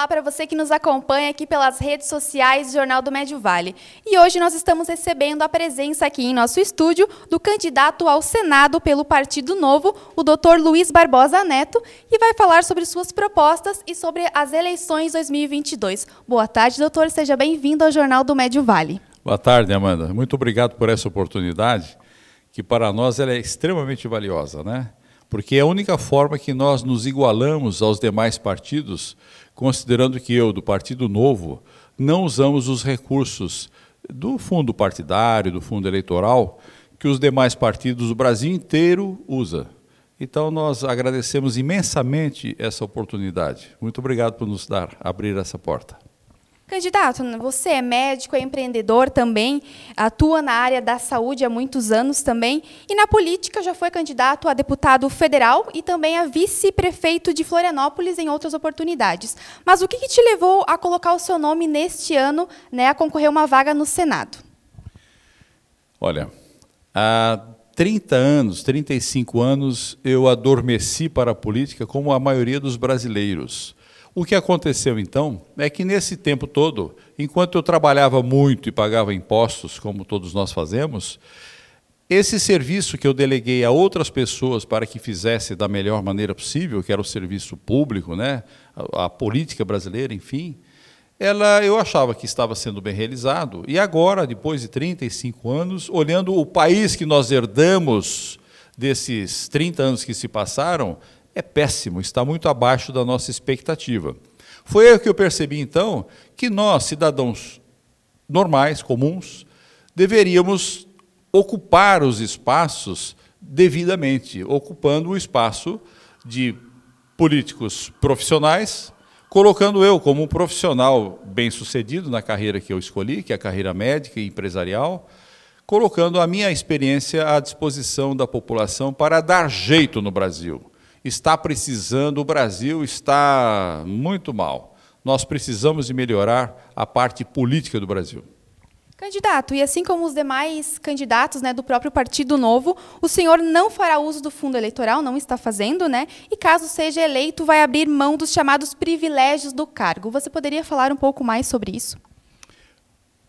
Olá para você que nos acompanha aqui pelas redes sociais do Jornal do Médio Vale. E hoje nós estamos recebendo a presença aqui em nosso estúdio do candidato ao Senado pelo Partido Novo, o Dr. Luiz Barbosa Neto, que vai falar sobre suas propostas e sobre as eleições 2022. Boa tarde, doutor. Seja bem-vindo ao Jornal do Médio Vale. Boa tarde, Amanda. Muito obrigado por essa oportunidade, que para nós ela é extremamente valiosa, né? Porque é a única forma que nós nos igualamos aos demais partidos considerando que eu, do Partido Novo, não usamos os recursos do fundo partidário, do fundo eleitoral, que os demais partidos do Brasil inteiro usa. Então nós agradecemos imensamente essa oportunidade. Muito obrigado por nos dar abrir essa porta. Candidato, você é médico, é empreendedor também, atua na área da saúde há muitos anos também, e na política já foi candidato a deputado federal e também a vice-prefeito de Florianópolis em outras oportunidades. Mas o que, que te levou a colocar o seu nome neste ano né, a concorrer uma vaga no Senado? Olha, há 30 anos, 35 anos, eu adormeci para a política como a maioria dos brasileiros. O que aconteceu então é que nesse tempo todo, enquanto eu trabalhava muito e pagava impostos, como todos nós fazemos, esse serviço que eu deleguei a outras pessoas para que fizesse da melhor maneira possível, que era o serviço público, né, a, a política brasileira, enfim, ela eu achava que estava sendo bem realizado. E agora, depois de 35 anos, olhando o país que nós herdamos desses 30 anos que se passaram, é péssimo, está muito abaixo da nossa expectativa. Foi aí que eu percebi, então, que nós, cidadãos normais, comuns, deveríamos ocupar os espaços devidamente, ocupando o espaço de políticos profissionais, colocando eu como um profissional bem-sucedido na carreira que eu escolhi, que é a carreira médica e empresarial, colocando a minha experiência à disposição da população para dar jeito no Brasil está precisando, o Brasil está muito mal. Nós precisamos de melhorar a parte política do Brasil. Candidato, e assim como os demais candidatos né, do próprio Partido Novo, o senhor não fará uso do fundo eleitoral, não está fazendo, né? E caso seja eleito, vai abrir mão dos chamados privilégios do cargo. Você poderia falar um pouco mais sobre isso?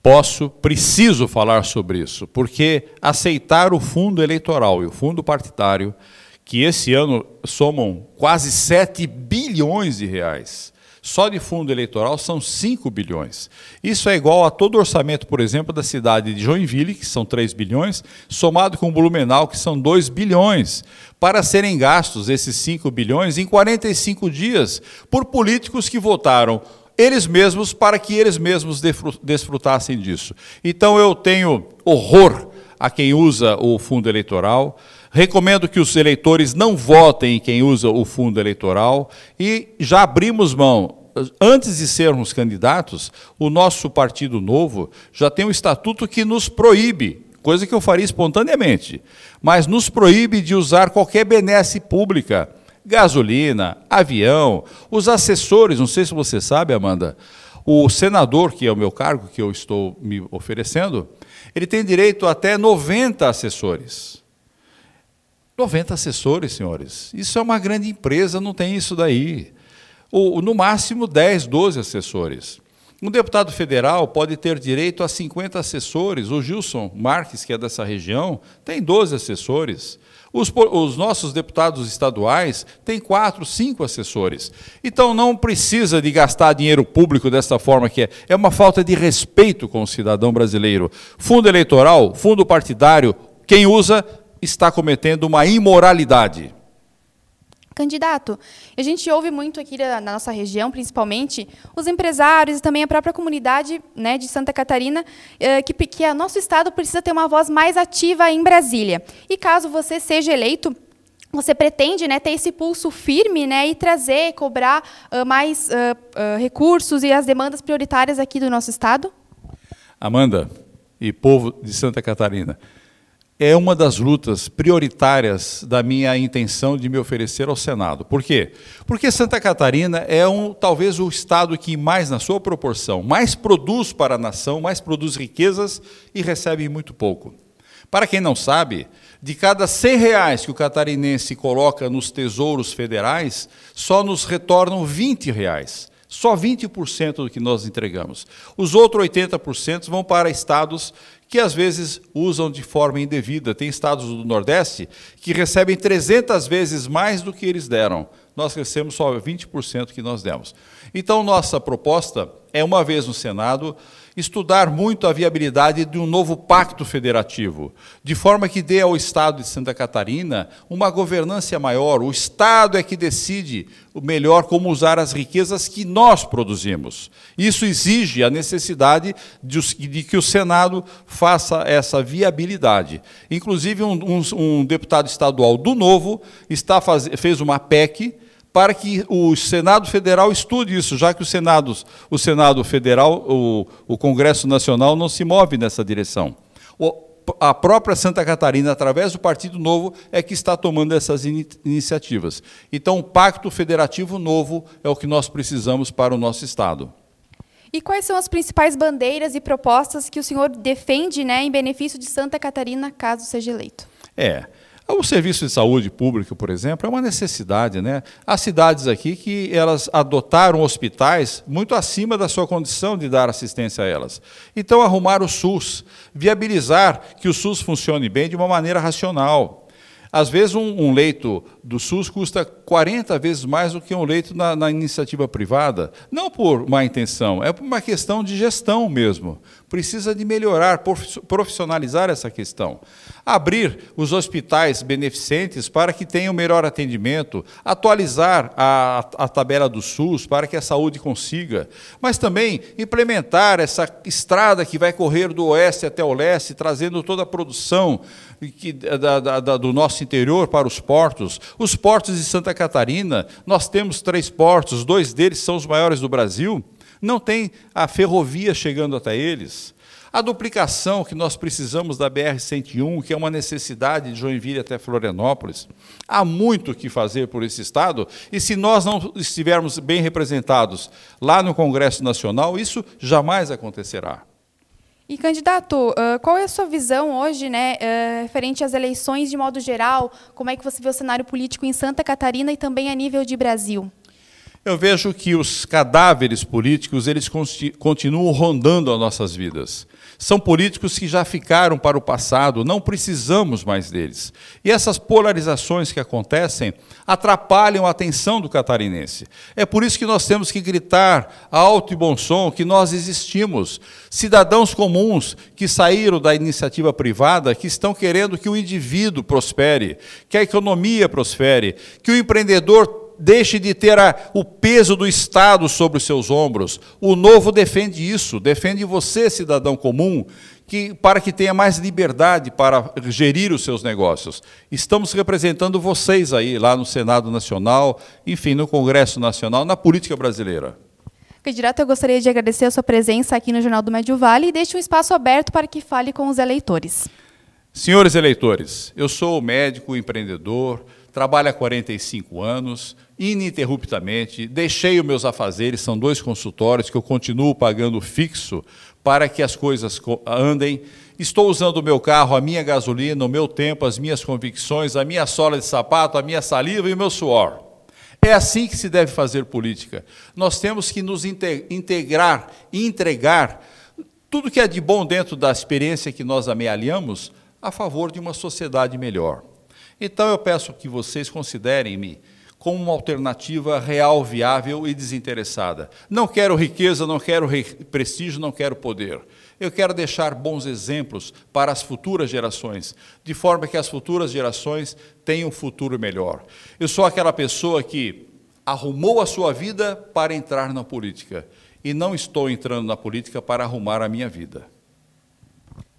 Posso, preciso falar sobre isso, porque aceitar o fundo eleitoral e o fundo partidário que esse ano somam quase 7 bilhões de reais. Só de fundo eleitoral são 5 bilhões. Isso é igual a todo o orçamento, por exemplo, da cidade de Joinville, que são 3 bilhões, somado com Blumenau, que são 2 bilhões, para serem gastos esses 5 bilhões em 45 dias por políticos que votaram eles mesmos para que eles mesmos desfrutassem disso. Então eu tenho horror a quem usa o fundo eleitoral. Recomendo que os eleitores não votem em quem usa o fundo eleitoral e já abrimos mão. Antes de sermos candidatos, o nosso Partido Novo já tem um estatuto que nos proíbe, coisa que eu faria espontaneamente, mas nos proíbe de usar qualquer benesse pública, gasolina, avião, os assessores, não sei se você sabe, Amanda, o senador, que é o meu cargo que eu estou me oferecendo, ele tem direito a até 90 assessores. 90 assessores, senhores. Isso é uma grande empresa, não tem isso daí. Ou, no máximo 10, 12 assessores. Um deputado federal pode ter direito a 50 assessores. O Gilson Marques, que é dessa região, tem 12 assessores. Os, os, nossos deputados estaduais têm quatro, cinco assessores. Então não precisa de gastar dinheiro público dessa forma que é. É uma falta de respeito com o cidadão brasileiro. Fundo eleitoral, fundo partidário, quem usa está cometendo uma imoralidade. Candidato, a gente ouve muito aqui na nossa região, principalmente, os empresários e também a própria comunidade né, de Santa Catarina, eh, que, que o nosso Estado precisa ter uma voz mais ativa em Brasília. E caso você seja eleito, você pretende né, ter esse pulso firme né, e trazer, cobrar uh, mais uh, uh, recursos e as demandas prioritárias aqui do nosso Estado? Amanda e povo de Santa Catarina, é uma das lutas prioritárias da minha intenção de me oferecer ao Senado. Por quê? Porque Santa Catarina é um, talvez o estado que mais, na sua proporção, mais produz para a nação, mais produz riquezas e recebe muito pouco. Para quem não sabe, de cada 100 reais que o catarinense coloca nos tesouros federais, só nos retornam 20 reais. Só 20% do que nós entregamos. Os outros 80% vão para estados que às vezes usam de forma indevida. Tem estados do Nordeste que recebem 300 vezes mais do que eles deram. Nós recebemos só 20% que nós demos. Então, nossa proposta é, uma vez no Senado, estudar muito a viabilidade de um novo pacto federativo, de forma que dê ao Estado de Santa Catarina uma governança maior. O Estado é que decide melhor como usar as riquezas que nós produzimos. Isso exige a necessidade de, que o Senado faça essa viabilidade. Inclusive, um, um, um deputado estadual do Novo está faz, fez uma PEC para que o Senado Federal estude isso, já que o Senado, o Senado Federal, o, o Congresso Nacional não se move nessa direção. O, a própria Santa Catarina, através do Partido Novo, é que está tomando essas in iniciativas. Então, o Pacto Federativo Novo é o que nós precisamos para o nosso Estado. E quais são as principais bandeiras e propostas que o senhor defende né, em benefício de Santa Catarina, caso seja eleito? É. O serviço de saúde público, por exemplo, é uma necessidade. Né? Há cidades aqui que elas adotaram hospitais muito acima da sua condição de dar assistência a elas. Então, arrumar o SUS, viabilizar que o SUS funcione bem de uma maneira racional. Às vezes, um, um, leito do SUS custa 40 vezes mais do que um leito na, na, iniciativa privada. Não por má intenção, é por uma questão de gestão mesmo. Precisa de melhorar, profissionalizar essa questão. Abrir os hospitais beneficentes para que tenham melhor atendimento, atualizar a, a tabela do SUS para que a saúde consiga, mas também implementar essa estrada que vai correr do oeste até o leste, trazendo toda a produção que, da, da, da, do nosso interior para os portos. Os portos de Santa Catarina, nós temos três portos, dois deles são os maiores do Brasil, não tem a ferrovia chegando até eles. A duplicação que nós precisamos da BR-101, que é uma necessidade de Joinville até Florianópolis. Há muito o que fazer por esse Estado, e se nós não estivermos bem representados lá no Congresso Nacional, isso jamais acontecerá. E, candidato, qual é a sua visão hoje, né, referente às eleições de modo geral? Como é que você vê o cenário político em Santa Catarina e também a nível de Brasil? Eu vejo que os cadáveres políticos eles continuam rondando as nossas vidas. São políticos que já ficaram para o passado, não precisamos mais deles. E essas polarizações que acontecem atrapalham a atenção do catarinense. É por isso que nós temos que gritar alto e bom som que nós existimos. Cidadãos comuns que saíram da iniciativa privada, que estão querendo que o indivíduo prospere, que a economia prospere, que o empreendedor deixe de ter a, o peso do Estado sobre os seus ombros. O novo defende isso, defende você, cidadão comum, que, para que tenha mais liberdade para gerir os seus negócios. Estamos representando vocês aí, lá no Senado Nacional, enfim, no Congresso Nacional, na política brasileira. Candidato, eu gostaria de agradecer a sua presença aqui no Jornal do Médio Vale e deixe um espaço aberto para que fale com os eleitores. Senhores eleitores, eu sou médico, empreendedor, trabalho há 45 anos, ininterruptamente, deixei os meus afazeres, são dois consultórios que eu continuo pagando fixo para que as coisas andem. Estou usando o meu carro, a minha gasolina, o meu tempo, as minhas convicções, a minha sola de sapato, a minha saliva e o meu suor. É assim que se deve fazer política. Nós temos que nos integrar, entregar tudo que é de bom dentro da experiência que nós amealhamos a favor de uma sociedade melhor. Então eu peço que vocês considerem-me como uma alternativa real, viável e desinteressada. Não quero riqueza, não quero prestígio, não quero poder. Eu quero deixar bons exemplos para as futuras gerações, de forma que as futuras gerações tenham um futuro melhor. Eu sou aquela pessoa que arrumou a sua vida para entrar na política e não estou entrando na política para arrumar a minha vida.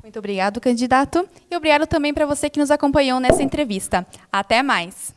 Muito obrigado, candidato. E obrigado também para você que nos acompanhou nessa entrevista. Até mais.